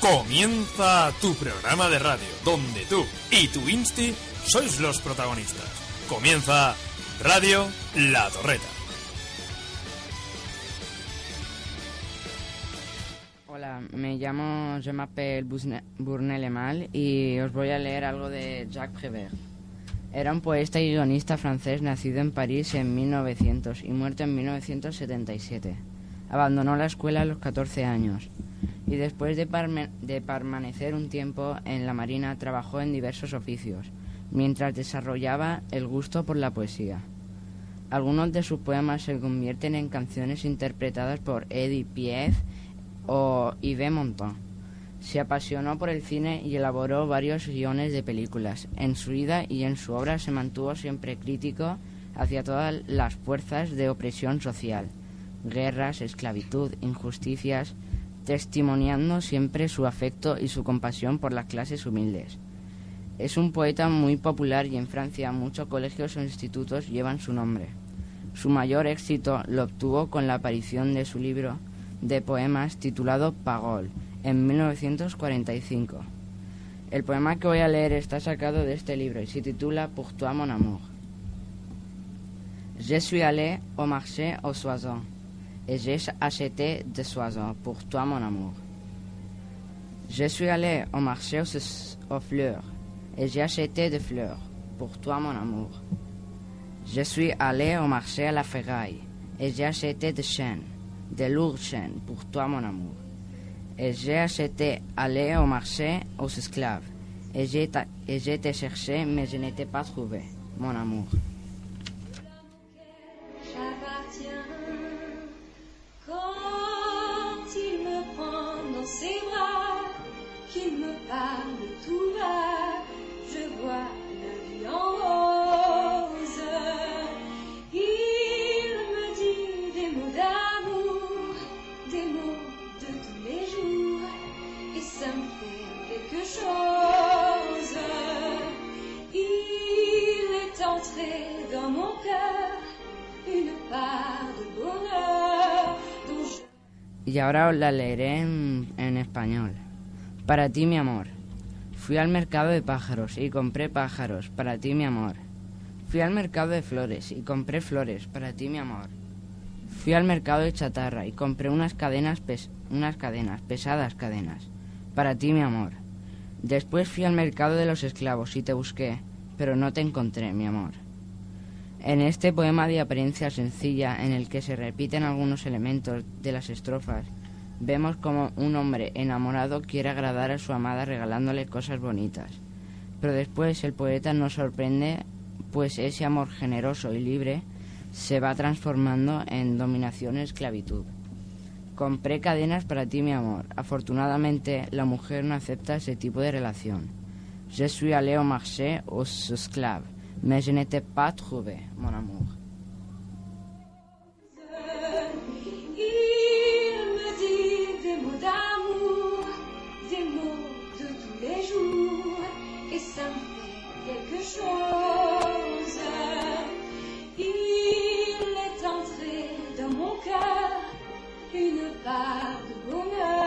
Comienza tu programa de radio, donde tú y tu Insti sois los protagonistas. Comienza Radio La Torreta. Hola, me llamo je m'appelle Bournel-Emal y os voy a leer algo de Jacques Prévert. Era un poeta y guionista francés nacido en París en 1900 y muerto en 1977. Abandonó la escuela a los 14 años y después de, permanecer un tiempo en la Marina trabajó en diversos oficios, mientras desarrollaba el gusto por la poesía. Algunos de sus poemas se convierten en canciones interpretadas por Edith Piaf o Yves Montand. Se apasionó por el cine y elaboró varios guiones de películas. En su vida y en su obra se mantuvo siempre crítico hacia todas las fuerzas de opresión social, guerras, esclavitud, injusticias, testimoniando siempre su afecto y su compasión por las clases humildes. Es un poeta muy popular y en Francia muchos colegios o institutos llevan su nombre. Su mayor éxito lo obtuvo con la aparición de su libro de poemas titulado Pagol en 1945. El poema que voy a leer está sacado de este libro y se titula Pour toi mon amour. Je suis allé au marché aux soissons et j'ai acheté des soissons pour toi mon amour. Je suis allé au marché aux, fleurs et j'ai acheté des fleurs pour toi mon amour. Je suis allé au marché à la ferraille et j'ai acheté des chaînes, des lourdes chaînes pour toi mon amour. Et j'ai acheté allé au marché aux esclaves et j'ai été cherché mais je n'étais pas trouvé, mon amour. Tout bas, je vois la vie en rose. Il me dit des mots d'amour, des mots de tous les jours, et ça me fait quelque chose. Il est entré dans mon cœur une part de bonheur Y ahora os la leeré en, en español. Para ti, mi amor. Fui al mercado de pájaros y compré pájaros. Para ti, mi amor. Fui al mercado de flores y compré flores. Para ti, mi amor. Fui al mercado de chatarra y compré unas cadenas, unas cadenas, pesadas cadenas. Para ti, mi amor. Después fui al mercado de los esclavos y te busqué, pero no te encontré, mi amor. En este poema de apariencia sencilla, en el que se repiten algunos elementos de las estrofas, vemos como un hombre enamorado quiere agradar a su amada regalándole cosas bonitas. Pero después el poeta nos sorprende, pues ese amor generoso y libre se va transformando en dominación y esclavitud. Compré cadenas para ti, mi amor. Afortunadamente, la mujer no acepta ese tipo de relación. Je suis allé au marché aux esclaves, mais je n'étais pas trouvé, mon amour. Il est entré dans mon cœur une part de bonheur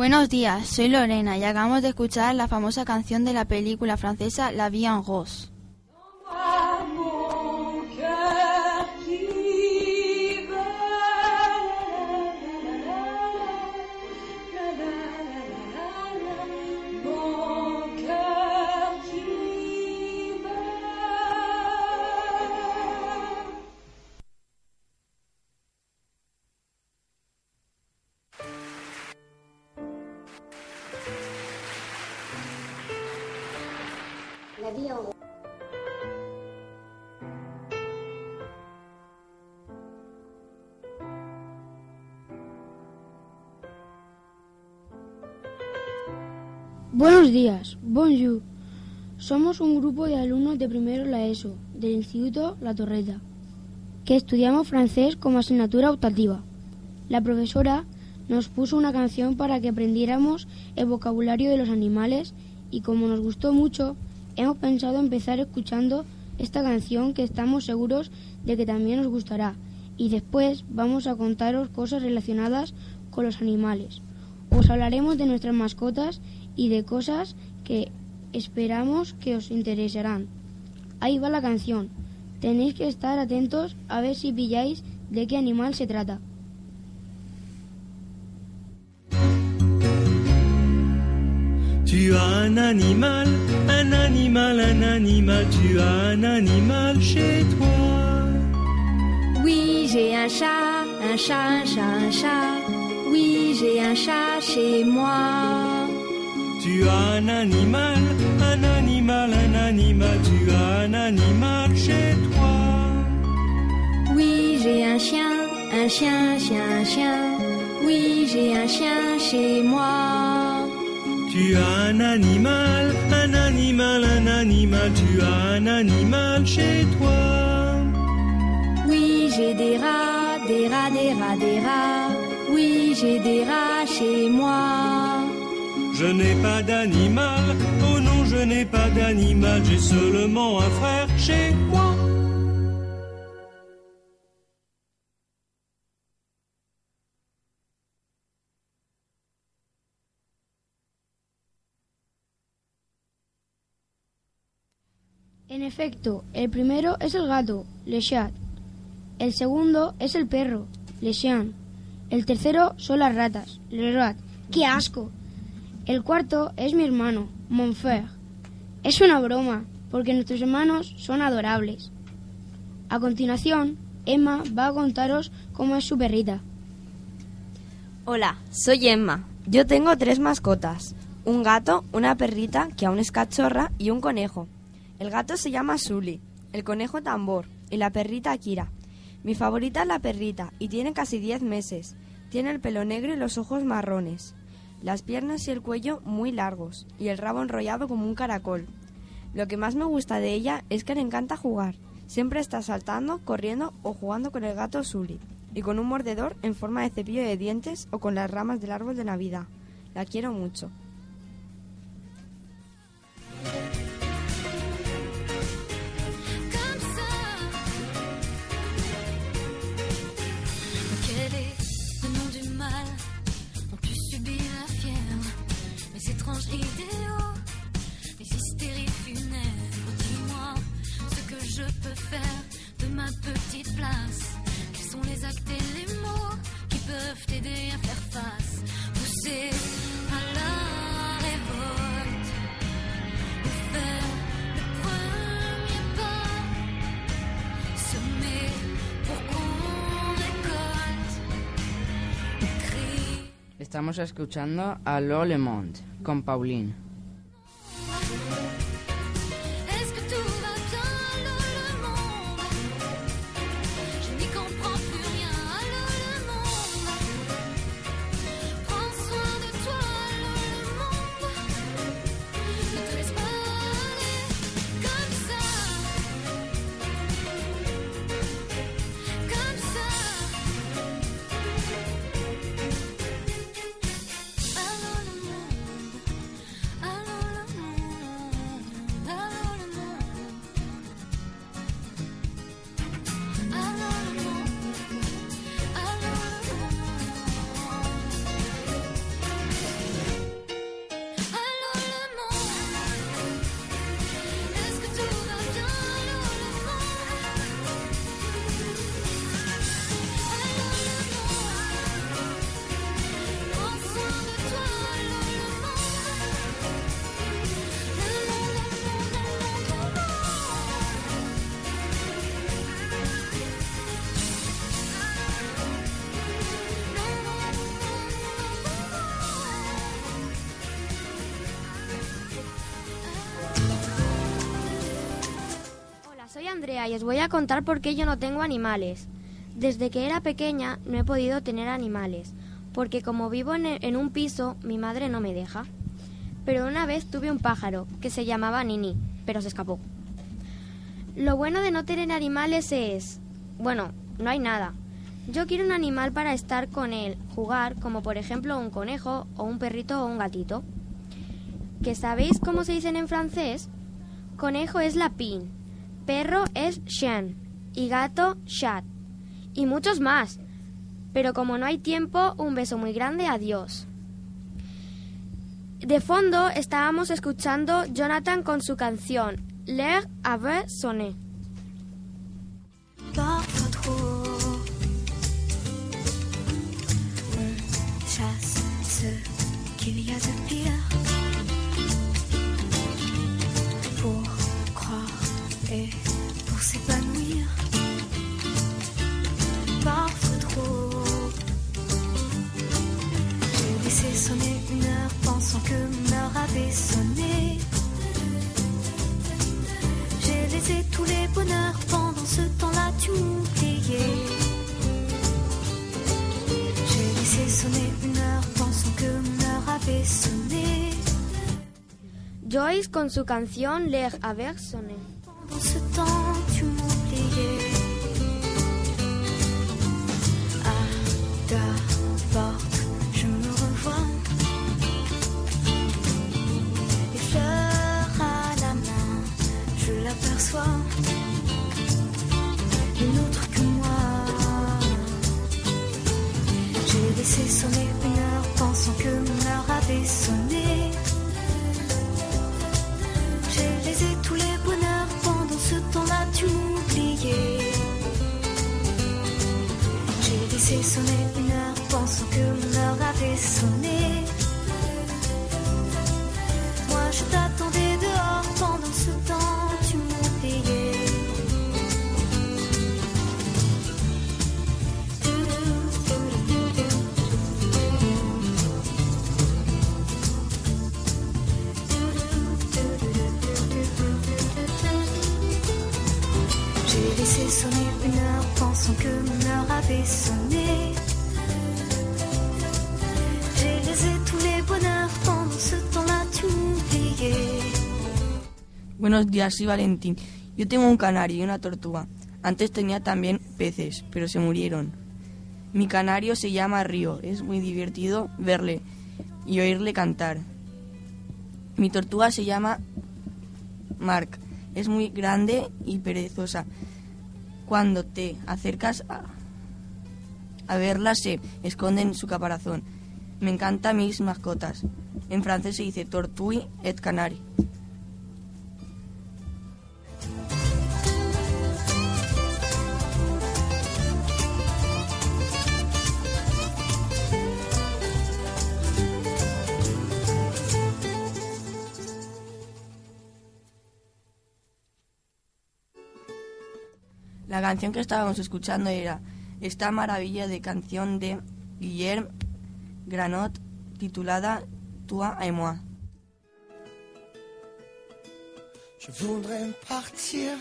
Buenos días, soy Lorena y acabamos de escuchar la famosa canción de la película francesa La vie en rose. Grupo de alumnos de primero la ESO, del Instituto La Torreta, que estudiamos francés como asignatura optativa. La profesora nos puso una canción para que aprendiéramos el vocabulario de los animales y como nos gustó mucho, hemos pensado empezar escuchando esta canción que estamos seguros de que también os gustará y después vamos a contaros cosas relacionadas con los animales. Os hablaremos de nuestras mascotas y de cosas que esperamos que os interesarán. Ahí va la canción. Tenéis que estar atentos a ver si pilláis de qué animal se trata. Tu as un animal, un animal, un animal, tu as un animal chez toi. Oui, j'ai un chat, un chat, un chat, un chat. Oui, j'ai un chat chez moi. Tu as un animal, un animal, un animal, tu as un animal chez toi. Oui, j'ai un chien, un chien, un chien, un chien. Oui, j'ai un chien chez moi. Tu as un animal, un animal, un animal, tu as un animal chez toi. Oui, j'ai des rats, des rats, des rats, des rats. Oui, j'ai des rats chez moi. Je n'ai pas d'animal, oh non, je n'ai pas d'animal, j'ai seulement un frère chez moi. En efecto, el primero es el gato, le chat. El segundo es el perro, le chien. El tercero son las ratas, le rat. ¡Qué asco! El cuarto es mi hermano, mon frère. Es una broma, porque nuestros hermanos son adorables. A continuación, Emma va a contaros cómo es su perrita. Hola, soy Emma. Yo tengo tres mascotas. Un gato, una perrita, que aún es cachorra, y un conejo. El gato se llama Sully, el conejo Tambor y la perrita Akira. Mi favorita es la perrita y tiene casi 10 meses. Tiene el pelo negro y los ojos marrones, las piernas y el cuello muy largos y el rabo enrollado como un caracol. Lo que más me gusta de ella es que le encanta jugar. Siempre está saltando, corriendo o jugando con el gato Sully y con un mordedor en forma de cepillo de dientes o con las ramas del árbol de Navidad. La quiero mucho. Petite place. Quels sont les actes et les mots qui peuvent t'aider à faire face à la révolte faire le premier pas. Pour qu'on récolte. Estamos escuchando a Lo Monde con Pauline. Y os voy a contar por qué yo no tengo animales. Desde que era pequeña no he podido tener animales, porque como vivo en, en un piso, mi madre no me deja. Pero una vez tuve un pájaro que se llamaba Nini, pero se escapó. Lo bueno de no tener animales es... Bueno, no hay nada. Yo quiero un animal para estar con él, jugar, como por ejemplo un conejo o un perrito o un gatito. ¿Que sabéis cómo se dicen en francés? Conejo es lapin, perro es chien y gato chat. Y muchos más. Pero como no hay tiempo, un beso muy grande, adiós. De fondo estábamos escuchando Jonathan con su canción L'air avait sonné. J'ai laissé tous les bonheurs pendant ce temps-là, tu m'oubliais. J'ai laissé sonner une heure pensant que mon heure avait sonné. Joyce con su canción L'air avait sonné. Pendant ce Une autre que moi. J'ai laissé sonner une heure pensant que mon heure avait sonné. J'ai laissé tous les bonheurs pendant ce temps-là, tu m'oubliais. J'ai laissé sonner une heure pensant que mon heure avait sonné. Moi je t'attendais Buenos días, soy Valentín. Yo tengo un canario y una tortuga. Antes tenía también peces, pero se murieron. Mi canario se llama Río. Es muy divertido verle y oírle cantar. Mi tortuga se llama Mark. Es muy grande y perezosa. Cuando te acercas a, a verla se esconde en su caparazón. Me encantan mis mascotas. En francés se dice tortue et canari. La canción que estábamos escuchando era esta maravilla de canción de Guillermo Granot titulada Toi et moi. Je voudrais partir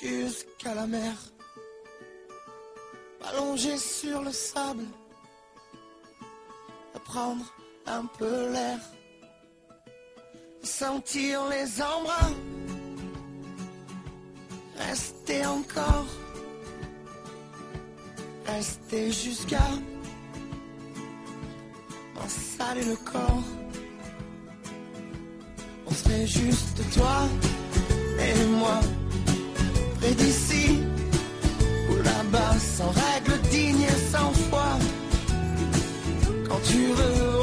jusqu'à la mer, m'allonger sur le sable, prendre un peu l'air, sentir les embruns, rester encore, rester jusqu'à m'en saler le corps. On serait juste toi et moi, près d'ici ou là-bas, sans règles dignes et sans foi. Quand tu veux,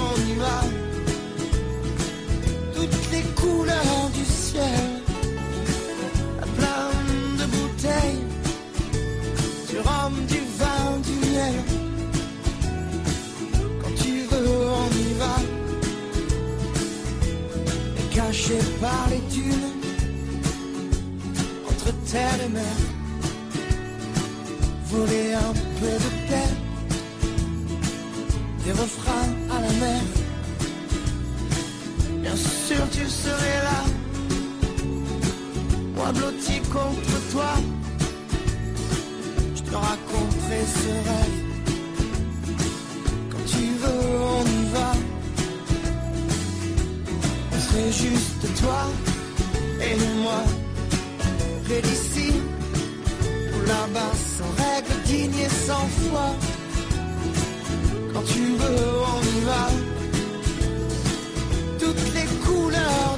caché par les dunes, entre terre et mer, voler un peu de paix, des refrains à la mer. Bien sûr, tu serais là, moi blotti contre toi. Je te raconterai ce rêve. Quand tu veux, on y va. Juste toi et moi. Près d'ici ou là-bas, sans règle, digne et sans foi. Quand tu veux, on y va. Toutes les couleurs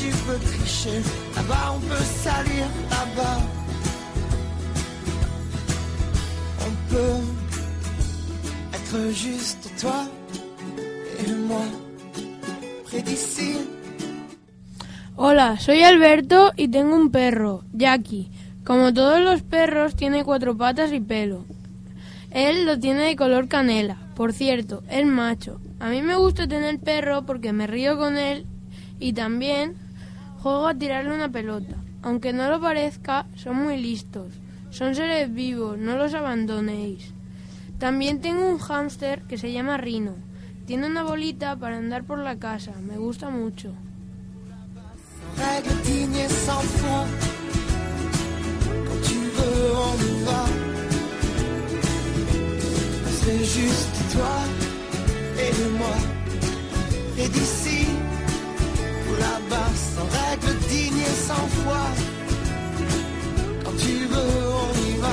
tu peux tricher, là-bas on peut salir, là-bas on peut être juste toi et moi près. Hola, soy Alberto y tengo un perro, Jackie. Como todos los perros, tiene cuatro patas y pelo. Él lo tiene de color canela. Por cierto, es macho. A mí me gusta tener perro porque me río con él y también juego a tirarle una pelota. Aunque no lo parezca, son muy listos. Son seres vivos, no los abandonéis. También tengo un hámster que se llama Rino. Tiene una bolita para andar por la casa. Me gusta mucho. Là-bas, sans règle digne et sans foi. Quand tu veux, on y va.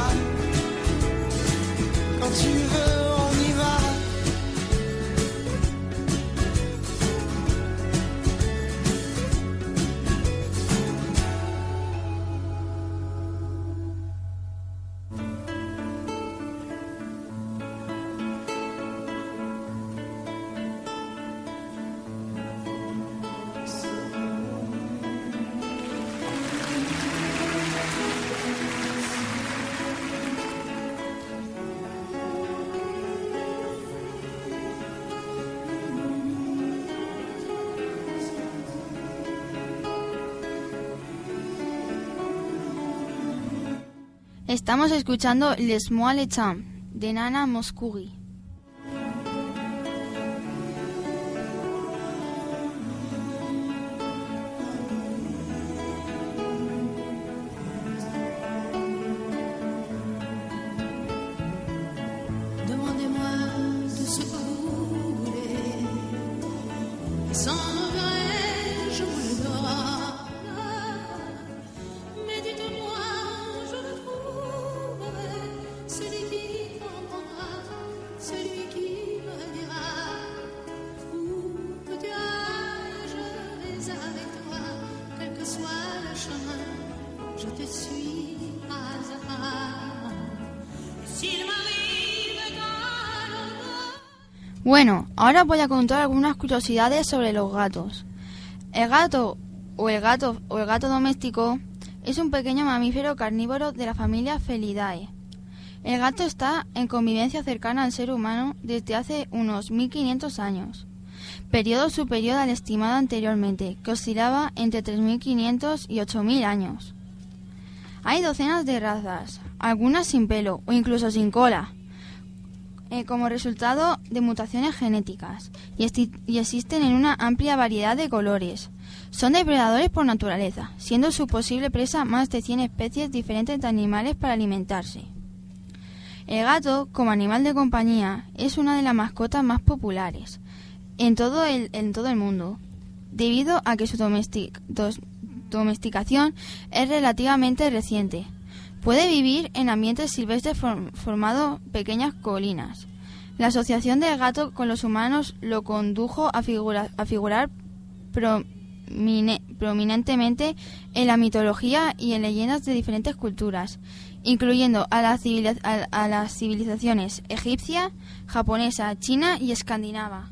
Estamos escuchando Les Mois le de Nana Mouskouri. Bueno, ahora voy a contar algunas curiosidades sobre los gatos. El gato o el gato o el gato doméstico es un pequeño mamífero carnívoro de la familia Felidae. El gato está en convivencia cercana al ser humano desde hace unos 1500 años, periodo superior al estimado anteriormente, que oscilaba entre 3500 y 8000 años. Hay docenas de razas, algunas sin pelo o incluso sin cola, eh, como resultado de mutaciones genéticas y, y existen en una amplia variedad de colores. Son depredadores por naturaleza, siendo su posible presa más de 100 especies diferentes de animales para alimentarse. El gato, como animal de compañía, es una de las mascotas más populares en todo el, en todo el mundo, debido a que su domesticación es relativamente reciente. Puede vivir en ambientes silvestres form- formado pequeñas colinas. La asociación del gato con los humanos lo condujo a, figura- a figurar promine- prominentemente en la mitología y en leyendas de diferentes culturas, incluyendo a las civilizaciones egipcia, japonesa, china y escandinava.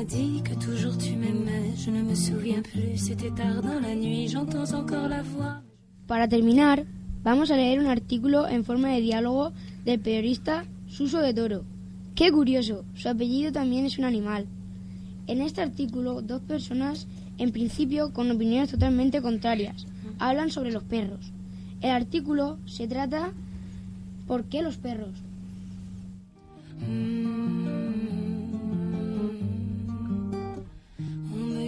M'a dit que toujours tu m'aimais Je ne me souviens plus, c'était tard dans la nuit, j'entends encore la voix. Para terminar, vamos a leer un artículo en forma de diálogo del periodista Suso de Toro. ¡Qué curioso! Su apellido también es un animal. En este artículo, dos personas, en principio con opiniones totalmente contrarias, hablan sobre los perros. El artículo se trata ¿Por qué los perros? On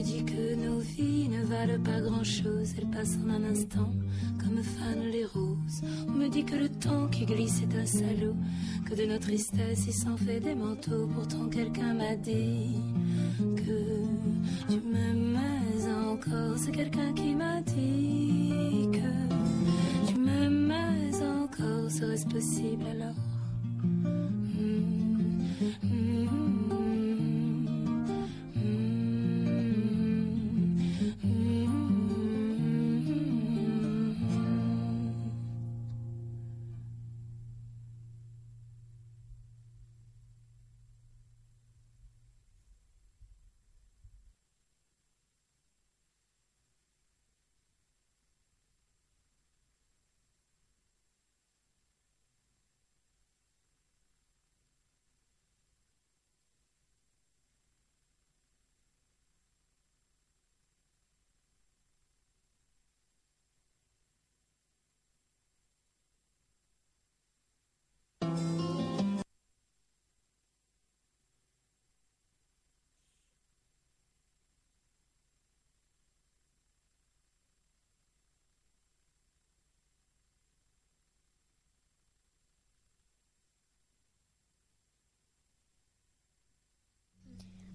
dit que nos vies ne valent pas grand-chose, elles passent en un instant comme fanent les roses. On me dit que le temps qui glisse est un salaud, que de nos tristesses il s'en fait des manteaux. Pourtant quelqu'un m'a dit que tu m'aimais encore. C'est quelqu'un qui m'a dit que tu m'aimais encore. Serait-ce possible alors?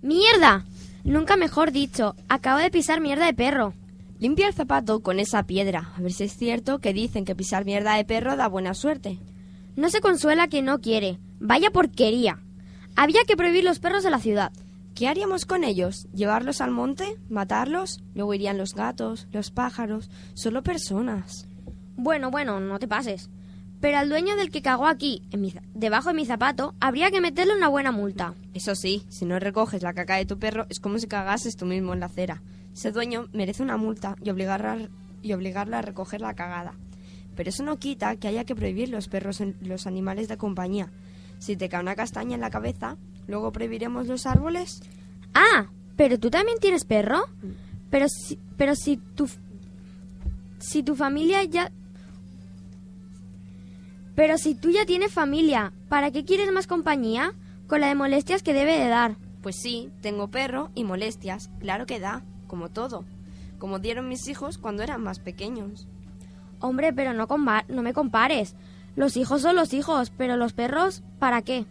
¡Mierda! Nunca mejor dicho, acabo de pisar mierda de perro. Limpia el zapato con esa piedra, a ver si es cierto que dicen que pisar mierda de perro da buena suerte. No se consuela quien no quiere. Vaya porquería. Había que prohibir los perros en la ciudad. ¿Qué haríamos con ellos? ¿Llevarlos al monte? ¿Matarlos? Luego irían los gatos, los pájaros, solo personas. Bueno, bueno, no te pases. Pero al dueño del que cagó aquí, en mi za- debajo de mi zapato, habría que meterle una buena multa. Eso sí, si no recoges la caca de tu perro es como si cagases tú mismo en la acera. Ese dueño merece una multa y obligarla, y obligarla a recoger la cagada. Pero eso no quita que haya que prohibir los perros en los animales de compañía. Si te cae una castaña en la cabeza, luego prohibiremos los árboles. Ah, pero tú también tienes perro. Pero si, pero si tu, si tu familia ya, pero si tú ya tienes familia, ¿para qué quieres más compañía? Con la de molestias que debe de dar. Pues sí, tengo perro y molestias, claro que da, como todo. Como dieron mis hijos cuando eran más pequeños. Hombre, pero no, no me compares. Los hijos son los hijos, pero los perros, ¿para qué?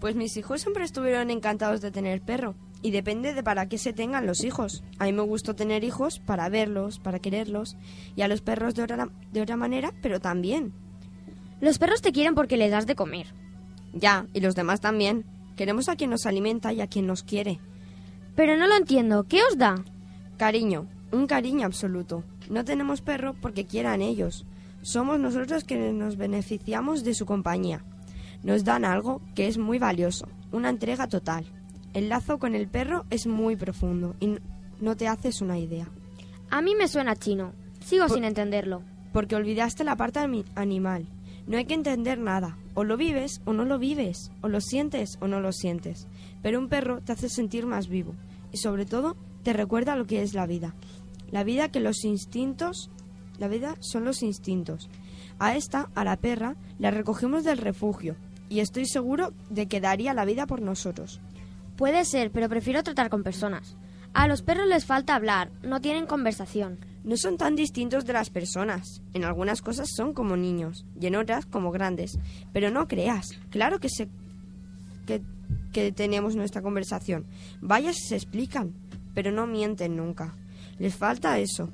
Pues mis hijos siempre estuvieron encantados de tener perro. Y depende de para qué se tengan los hijos. A mí me gustó tener hijos para verlos, para quererlos. Y a los perros de otra, de otra manera, pero también. Los perros te quieren porque les das de comer. Ya, y los demás también. Queremos a quien nos alimenta y a quien nos quiere. Pero no lo entiendo. ¿Qué os da? Cariño, un cariño absoluto. No tenemos perro porque quieran ellos. Somos nosotros quienes nos beneficiamos de su compañía. Nos dan algo que es muy valioso, una entrega total. El lazo con el perro es muy profundo y no te haces una idea. A mí me suena chino. Sigo Por- sin entenderlo. porque olvidaste la parte animal. No hay que entender nada. O lo vives o no lo vives. O lo sientes o no lo sientes. Pero un perro te hace sentir más vivo. Y sobre todo, te recuerda lo que es la vida. La vida que los instintos... La vida son los instintos. A esta, a la perra, la recogemos del refugio. Y estoy seguro de que daría la vida por nosotros. Puede ser, pero prefiero tratar con personas. A los perros les falta hablar, no tienen conversación. No son tan distintos de las personas. En algunas cosas son como niños y en otras como grandes. Pero no creas. Claro que se que, que tenemos nuestra conversación. Vaya si se explican, pero no mienten nunca. Les falta eso.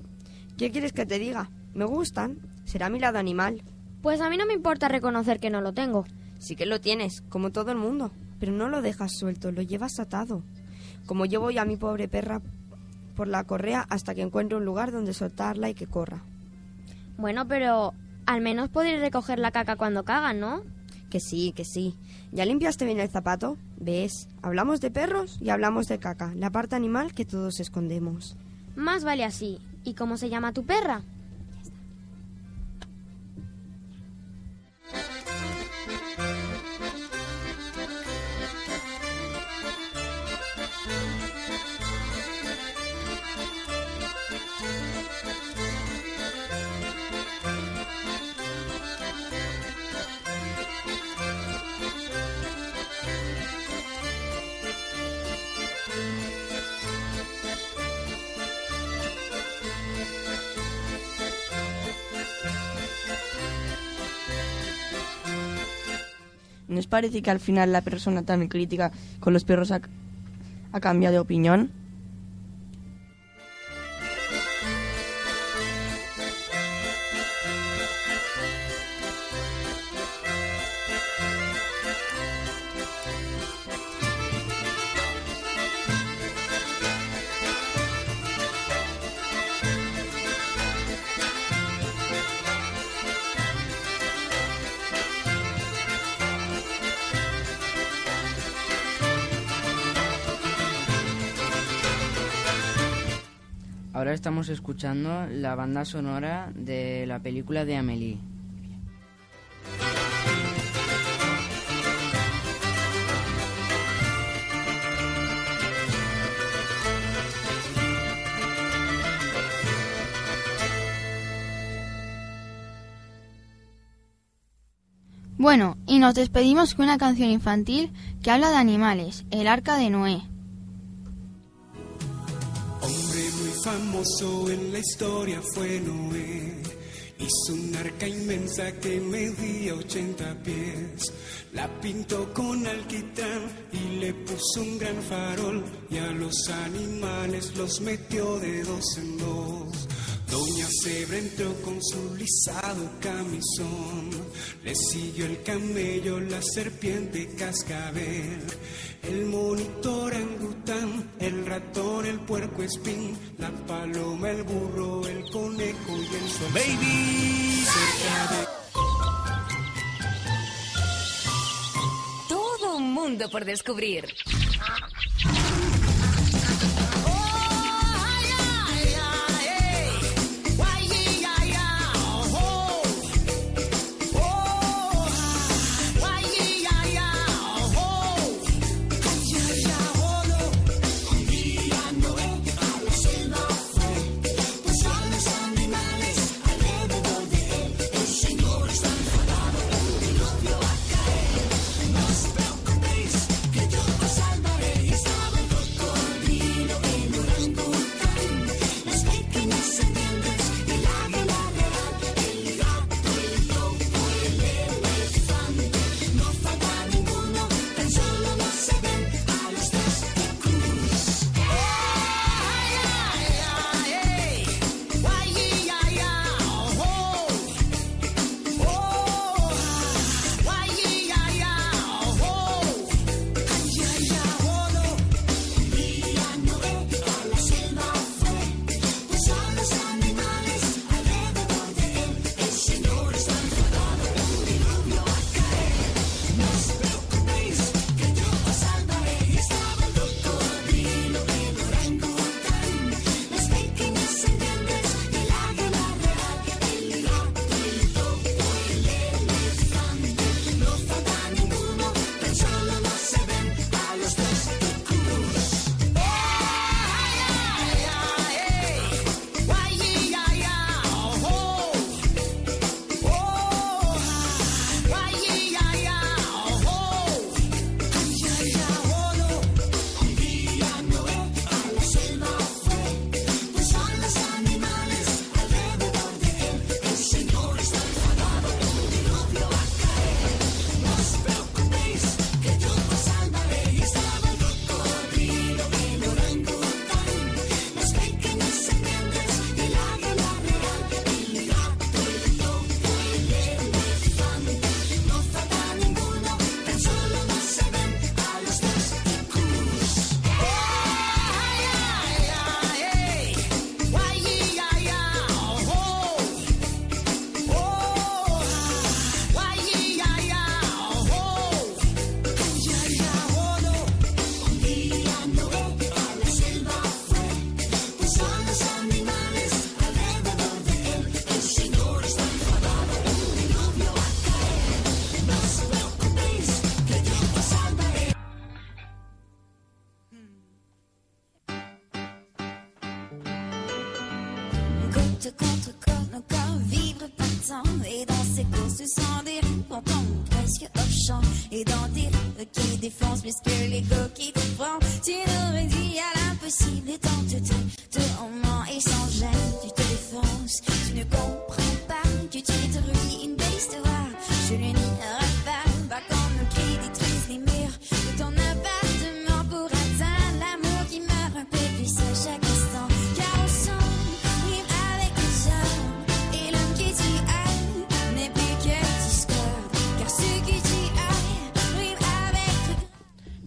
¿Qué quieres que te diga? Me gustan. Será mi lado animal. Pues a mí no me importa reconocer que no lo tengo. Sí que lo tienes, como todo el mundo. Pero no lo dejas suelto, lo llevas atado. Como yo voy a mi pobre perra por la correa hasta que encuentre un lugar donde soltarla y que corra. Bueno, pero al menos podéis recoger la caca cuando cagan, ¿no? Que sí, que sí. ¿Ya limpiaste bien el zapato? ¿Ves? Hablamos de perros y hablamos de caca, la parte animal que todos escondemos. Más vale así. ¿Y cómo se llama tu perra? ¿No os parece que al final la persona tan crítica con los perros ha, ha cambiado de opinión? Estamos escuchando la banda sonora de la película de Amélie. Bueno, y nos despedimos con una canción infantil que habla de animales, El Arca de Noé. Famoso en la historia fue Noé. Hizo un arca inmensa que medía 80 pies. La pintó con alquitrán y le puso un gran farol. Y a los animales los metió de dos en dos. Doña Zebra entró con su lisado camisón. Le siguió el camello, la serpiente cascabel. El monitor orangután, el ratón, el puerco espín, la paloma, el burro, el conejo y el sol. Baby, cerca de Todo un mundo por descubrir.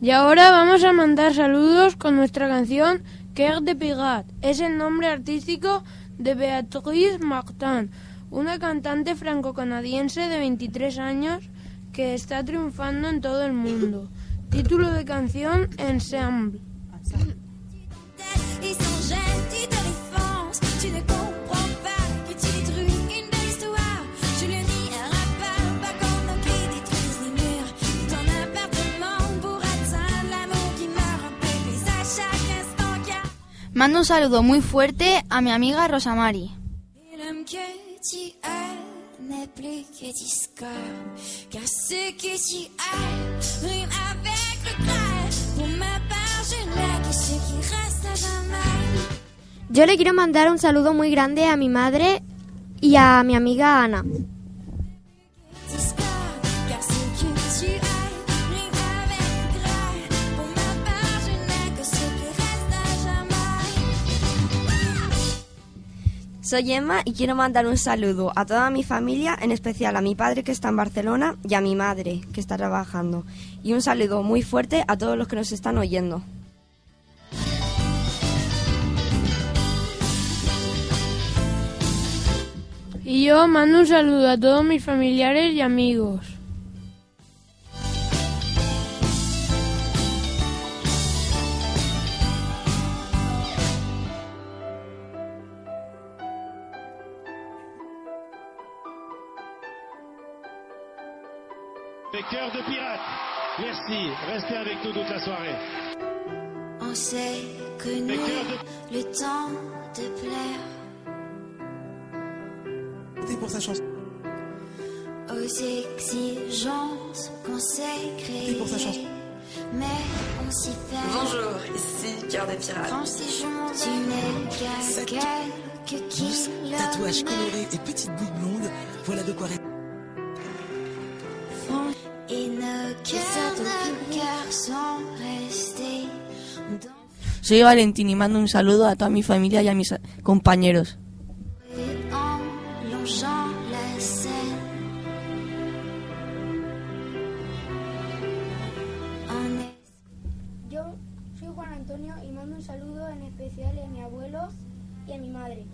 Y ahora vamos a mandar saludos con nuestra canción Cœur de Pirat. Es el nombre artístico de Beatrice Martin, una cantante franco-canadiense de 23 años que está triunfando en todo el mundo. Título de canción Ensemble. Et Mando un saludo muy fuerte a mi amiga Rosamari. Yo le quiero mandar un saludo muy grande a mi madre y a mi amiga Ana. Soy Emma y quiero mandar un saludo a toda mi familia, en especial a mi padre que está en Barcelona y a mi madre que está trabajando. Y un saludo muy fuerte a todos los que nos están oyendo. Y yo mando un saludo a todos mis familiares y amigos. Les cœurs de pirates. Merci. Restez avec nous toute la soirée. On s'est connu le temps de plaire pour sa chanson. aux exigences qu'on s'est créées. pour sa chanson. Mais on s'y fait. Bonjour, ici Cœur des Pirates. Franchement, tu n'es qu'à quelques Mousse, tatouage coloré et petite bouille blonde, voilà de quoi répondre. Soy Valentín y mando un saludo a toda mi familia y a mis compañeros. Yo soy Juan Antonio y mando un saludo en especial a mi abuelo y a mi madre.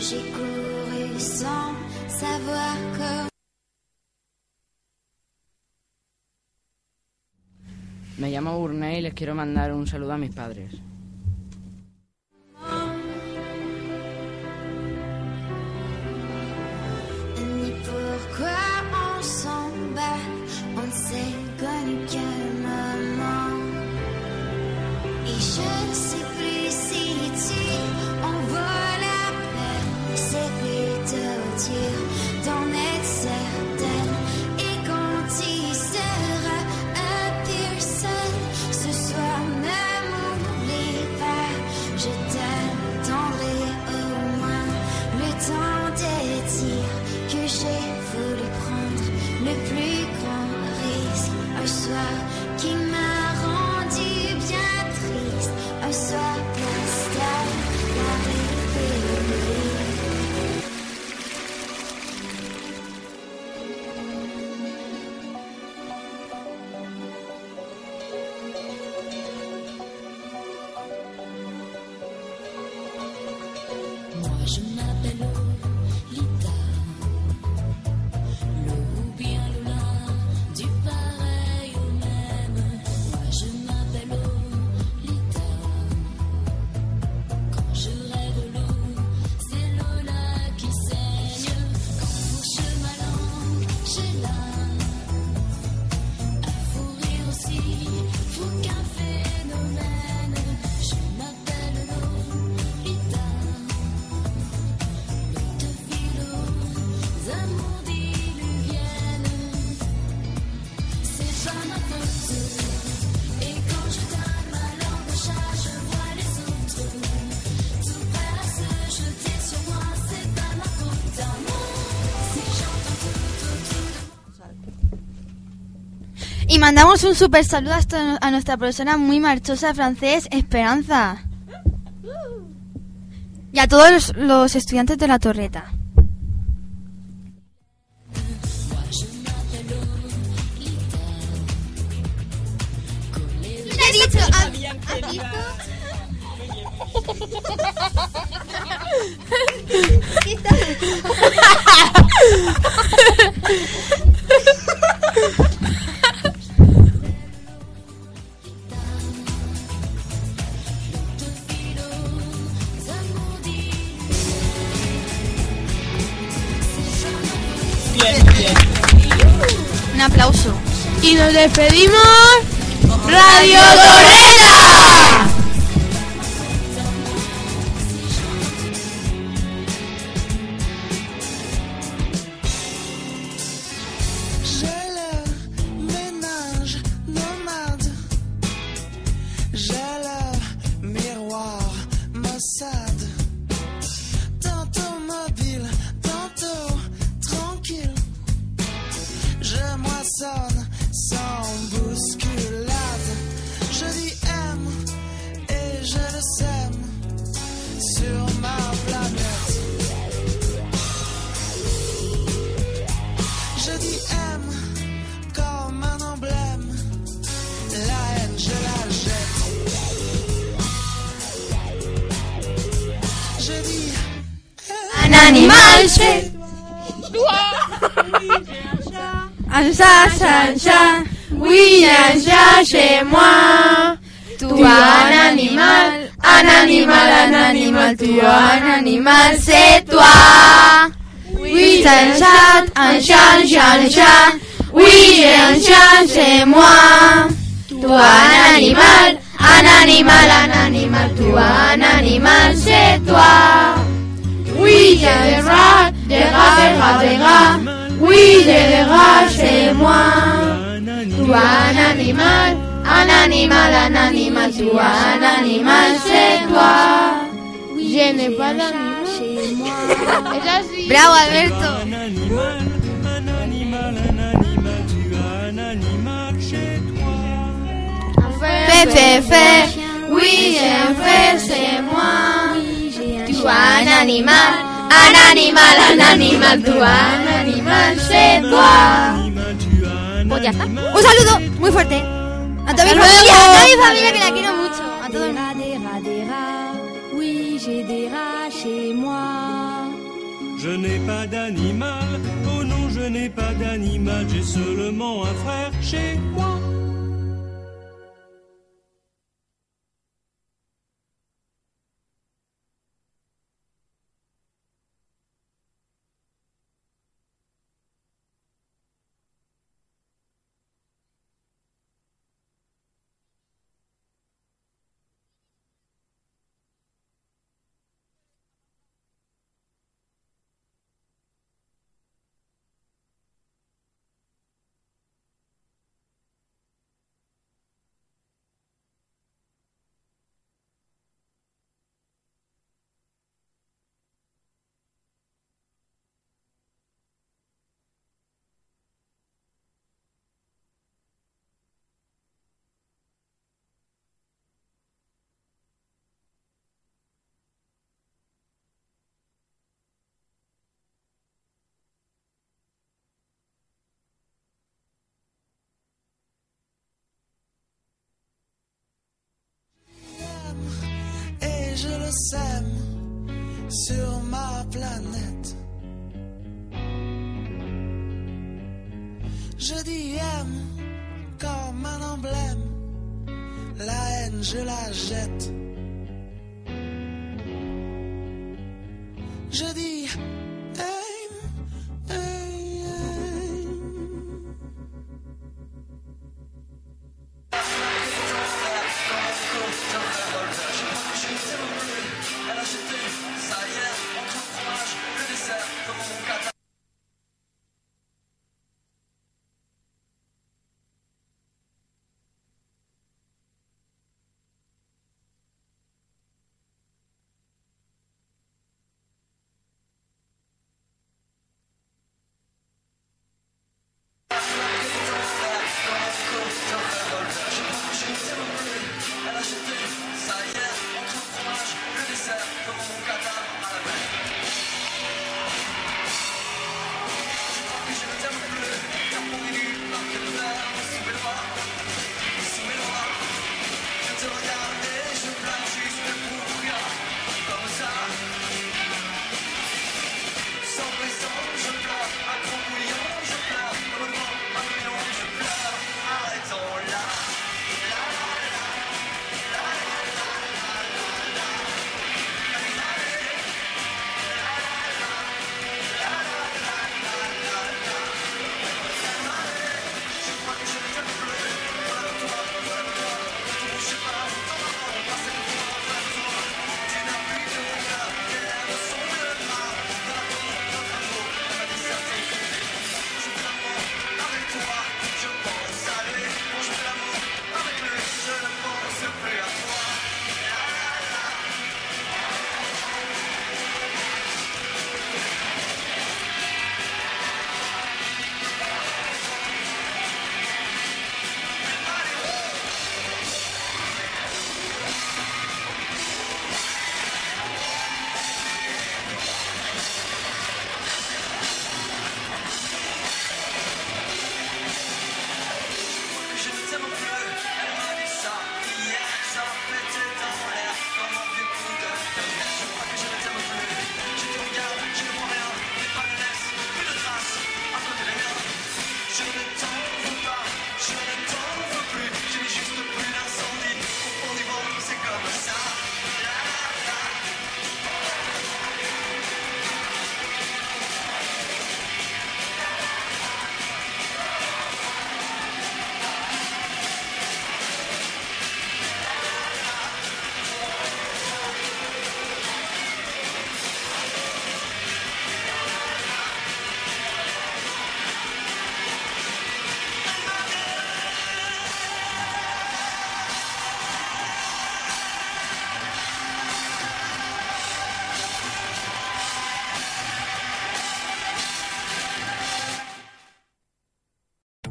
J'ai couru sans savoir comment. Me llamo Burné y les quiero mandar un saludo a mis padres. Mandamos un super saludo a nuestra profesora muy marchosa de francés, Esperanza. Y a todos los estudiantes de la torreta. Despedimos. Radio Torreta. Chat chez moi. Tu as un animal, un animal, un animal. Tu as un animal, c'est toi. Oui, un chat, un chat, un chat, un chat. Oui, un chat, c'est moi. Tu as un animal, un animal, un animal. Tu as un animal, c'est toi. Oui, j'ai des rats, des rats, des rats, des rats. Oui, j'ai des rats chez moi. Tu as un animal, un animal, un animal. Tu un animal, c'est toi. Je n'ai pas d'animal chez moi. Es así. Bravo, Alberto. Fais, fais, fais. Oui, j'ai un frère, c'est moi. Tu as un animal, un animal, un animal. Tu as un animal, c'est toi. Pues ya está. Un saludo muy fuerte a toda mi Hasta familia, luego. a toda mi familia que la quiero mucho. A todo el mundo. Des rats, des rats. Oui, j'ai des rats chez moi. Je n'ai pas d'animal, oh non, je n'ai pas d'animal, j'ai seulement un frère chez moi. Sème sur ma planète. Je dis aime comme un emblème, la haine je la jette. Je dis